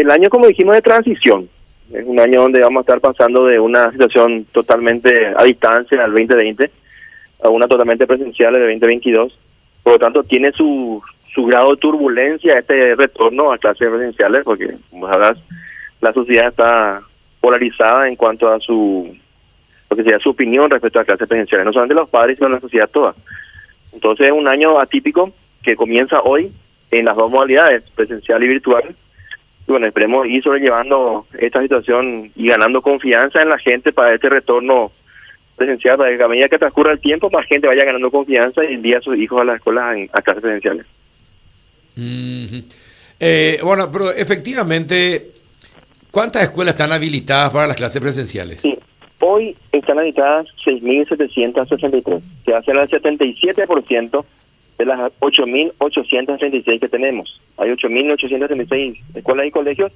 el año, como dijimos, de transición. Es un año donde vamos a estar pasando de una situación totalmente a distancia al 2020 a una totalmente presencial del 2022. Por lo tanto, tiene su, su grado de turbulencia este retorno a clases presenciales, porque, como sabrás, la sociedad está polarizada en cuanto a su lo que sea su opinión respecto a clases presenciales, no solamente los padres, sino la sociedad toda. Entonces es un año atípico que comienza hoy en las dos modalidades, presencial y virtual. Y bueno, esperemos ir sobrellevando esta situación y ganando confianza en la gente para este retorno presencial, para que a medida que transcurra el tiempo, más gente vaya ganando confianza y envíe a sus hijos a las escuelas a clases presenciales. eh, bueno, pero efectivamente, ¿cuántas escuelas están habilitadas para las clases presenciales? Sí, hoy están habilitadas 6.763, que hacen el 77% de las 8.836 que tenemos. Hay 8.836 escuelas y colegios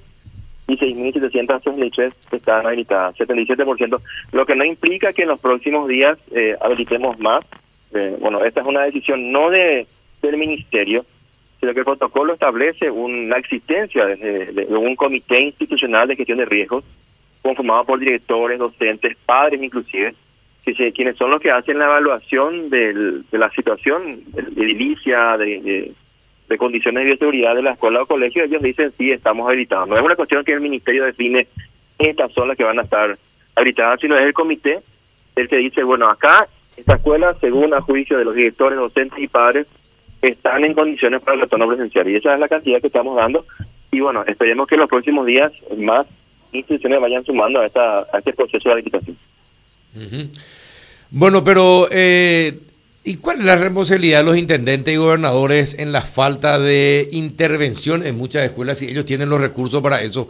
y 6.763 que están habilitadas, 77%, lo que no implica que en los próximos días eh, habilitemos más. Eh, bueno, esta es una decisión no de del ministerio, sino que el protocolo establece un, la existencia de un comité institucional de gestión de riesgos conformado por directores, docentes, padres inclusive, que se, quienes son los que hacen la evaluación de la situación de, edilicia, de, de, de, condiciones de bioseguridad de la escuela o colegio, ellos dicen sí, estamos habilitados. No es una cuestión que el ministerio define estas son las que van a estar habilitadas, sino es el comité el que dice, bueno, acá esta escuela, según a juicio de los directores, docentes y padres, están en condiciones para el retorno presencial. Y esa es la cantidad que estamos dando. Y bueno, esperemos que en los próximos días más instituciones vayan sumando a, esta, a este proceso de habilitación. Uh -huh. Bueno, pero eh, ¿y cuál es la responsabilidad de los intendentes y gobernadores en la falta de intervención en muchas escuelas si ellos tienen los recursos para eso?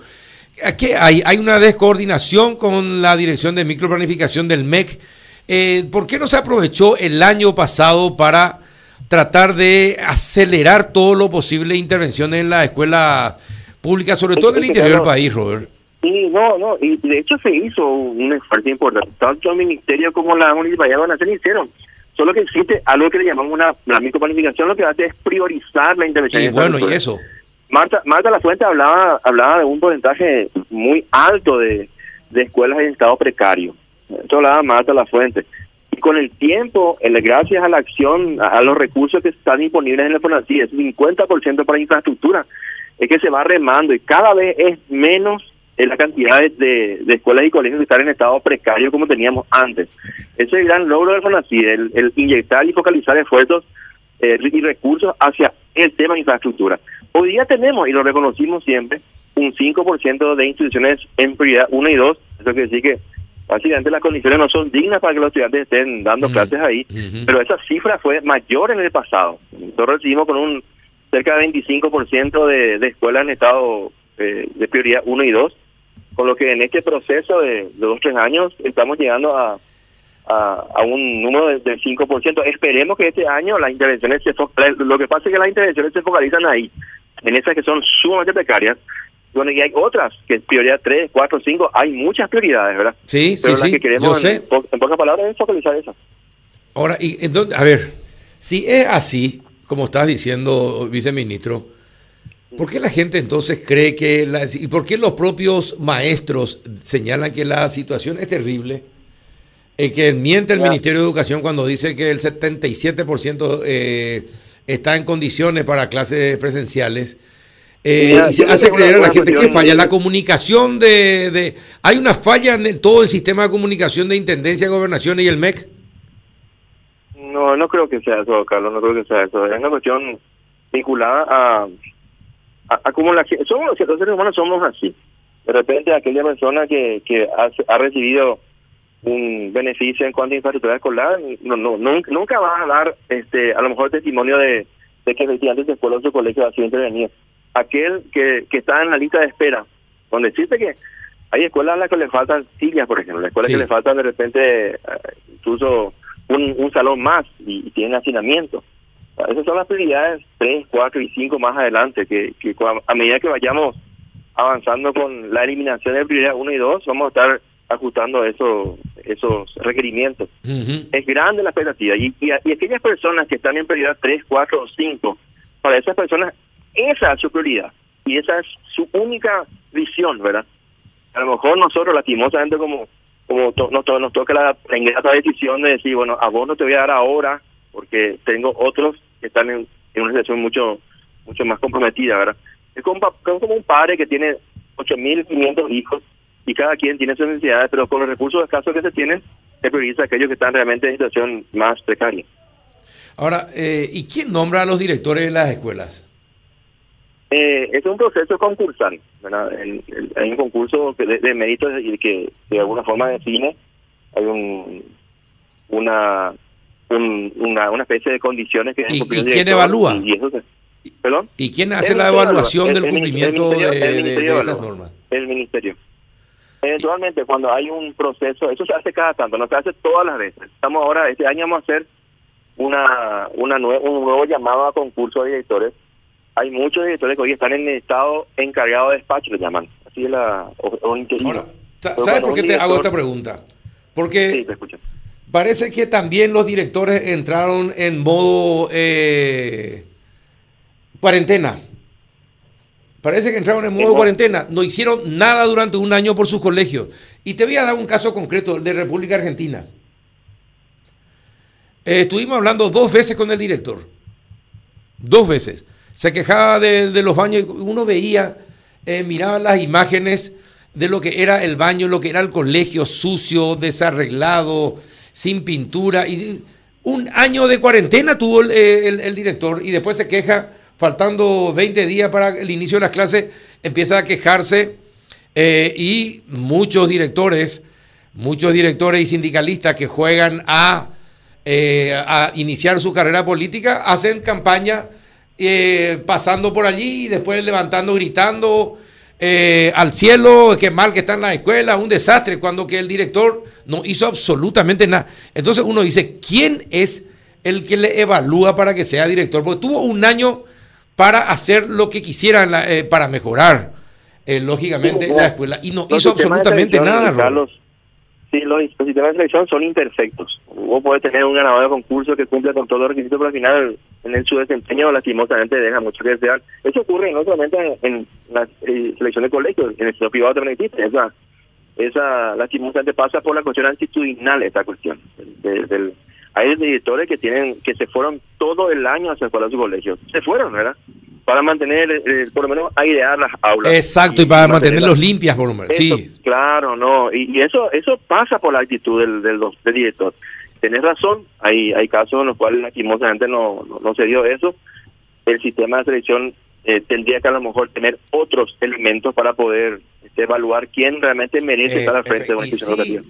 Aquí hay, hay una descoordinación con la dirección de microplanificación del MEC. Eh, ¿Por qué no se aprovechó el año pasado para tratar de acelerar todo lo posible intervención en la escuela pública, sobre todo en el interior del país, Robert? Sí, no, no, y de hecho se hizo un esfuerzo importante. Tanto el ministerio como la municipalidad de Nación hicieron. Solo que existe algo que le llamamos una la microplanificación, lo que hace es priorizar la intervención. Y bueno, y eso. Marta, Marta La Fuente hablaba, hablaba de un porcentaje muy alto de, de escuelas en estado precario. Esto hablaba Marta La Fuente. Y con el tiempo, el, gracias a la acción, a, a, los recursos que están disponibles en el FONACI, es 50% para infraestructura, es que se va remando y cada vez es menos en la cantidad de, de, de, escuelas y colegios que están en estado precario como teníamos antes. Ese es el gran logro del FONACI, el, el inyectar y focalizar esfuerzos eh, y recursos hacia el tema de infraestructura. Hoy día tenemos, y lo reconocimos siempre, un 5% de instituciones en prioridad 1 y 2. Eso quiere decir que básicamente las condiciones no son dignas para que los estudiantes estén dando -huh. clases ahí, uh -huh. pero esa cifra fue mayor en el pasado. Nosotros recibimos con un cerca de 25% de, de escuelas en estado eh, de prioridad 1 y 2, con lo que en este proceso de, de dos tres años estamos llegando a, a, a un número del de 5%. Esperemos que este año las intervenciones se lo que pasa es que las intervenciones se focalizan ahí, en esas que son sumamente precarias. Bueno, y hay otras, que es prioridad 3, 4, 5, hay muchas prioridades, ¿verdad? Sí, Pero sí, las sí. que queremos, Yo sé. En, po en, pocas palabras, es focalizar esas. Ahora, y entonces, a ver, si es así, como estás diciendo, viceministro, ¿por qué la gente entonces cree que, la, y por qué los propios maestros señalan que la situación es terrible? Eh, que miente el. Ministerio de Educación cuando dice que el 77% eh, está en condiciones para clases presenciales. Eh, y se hace creer a la gente que falla la comunicación de, de, Hay una falla en todo el sistema de comunicación de Intendencia, Gobernación y el MEC. No, no creo que sea eso, Carlos, no creo que sea eso. Es una cuestión vinculada a, a, a como la somos los seres humanos somos así. De repente aquella persona que, que ha, ha recibido un beneficio en cuanto a infraestructura escolar, no, no, nunca, nunca va a dar este a lo mejor testimonio de, de que efectivamente escuela o su colegio ha sido intervenido. Aquel que, que está en la lista de espera, donde existe que hay escuelas a las que le faltan sillas, por ejemplo, escuelas sí. que le faltan de repente incluso un, un salón más y, y tienen hacinamiento. Esas son las prioridades 3, 4 y 5 más adelante, que, que a medida que vayamos avanzando con la eliminación de prioridad 1 y 2, vamos a estar ajustando eso, esos requerimientos. Uh -huh. Es grande la expectativa. Y, y, y, aquellas personas que están en prioridad 3, 4 o 5, para esas personas, esa es su prioridad. y esa es su única visión, ¿verdad? A lo mejor nosotros, lastimosamente, como como nos, nos toca la, la ingrata decisión de decir, bueno, a vos no te voy a dar ahora, porque tengo otros que están en, una situación mucho mucho más comprometida, ¿verdad? Es como, como un padre que tiene 8.500 hijos y cada quien tiene sus necesidades, pero con los recursos escasos que se tienen, se prioriza aquellos que están realmente en situación más precaria. Ahora, eh, ¿y quién nombra a los directores de las escuelas? Eh, es un proceso concursal, ¿verdad? hay un concurso de, de méritos y que de alguna forma define, hay un, una, una, una especie de condiciones que... ¿Y, quién evalúa? Y, quién hace la evaluación del cumplimiento de, esas normas? El ministerio. Eventualmente, cuando hay un proceso, eso se hace cada tanto, no se hace todas las veces. Estamos ahora, este año vamos a hacer una, una un nuevo llamado a concurso de directores hay muchos directores que hoy están en el estado encargado de despacho, le llaman. Así es la. O, ¿Sabes por qué te hago esta pregunta? Porque parece que también los directores entraron en modo eh, cuarentena. Parece que entraron en modo cuarentena. No hicieron nada durante un año por sus colegios. Y te voy a dar un caso concreto de República Argentina. Eh, estuvimos hablando dos veces con el director. Dos veces se quejaba de, los baños. Uno veía, eh, miraba las imágenes de lo que era el baño, lo que era el colegio sucio, desarreglado, sin pintura. Y un año de cuarentena tuvo el, eh, director y después se queja, faltando 20 días para el inicio de las clases, empieza a quejarse eh, y muchos directores, muchos directores y sindicalistas que juegan a, a iniciar su carrera política hacen campaña eh, pasando por allí y después levantando, gritando eh, al cielo, que mal que está en la escuela, un desastre, cuando que el director no hizo absolutamente nada. Entonces uno dice, ¿quién es el que le evalúa para que sea director? Porque tuvo un año para hacer lo que quisiera eh, para mejorar, lógicamente, la escuela y no hizo absolutamente nada. Sí, los sistemas de selección son imperfectos. Vos podés tener un ganador de concurso que cumple con todos los requisitos, pero al final en su desempeño lastimosamente deja mucho que desear. Eso ocurre no solamente en, la eh, selección de colegios, en el sector privado también existe. Esa, esa lastimosamente pasa por la cuestión actitudinal, esta cuestión. del, hay directores que tienen que se fueron todo el año hacia su colegio. Se fueron, ¿verdad? Para mantener, eh, por lo menos, airear las aulas. Exacto, y, para mantenerlos limpias, por lo menos. sí. Claro, no, y, eso eso pasa por la actitud del, del, director. Tenés razón, hay hay casos en los cuales lastimosamente no, no, se dio eso. El sistema de selección eh, tendría que a lo mejor tener otros elementos para poder este, evaluar quién realmente merece eh, estar al frente de una institución educativa.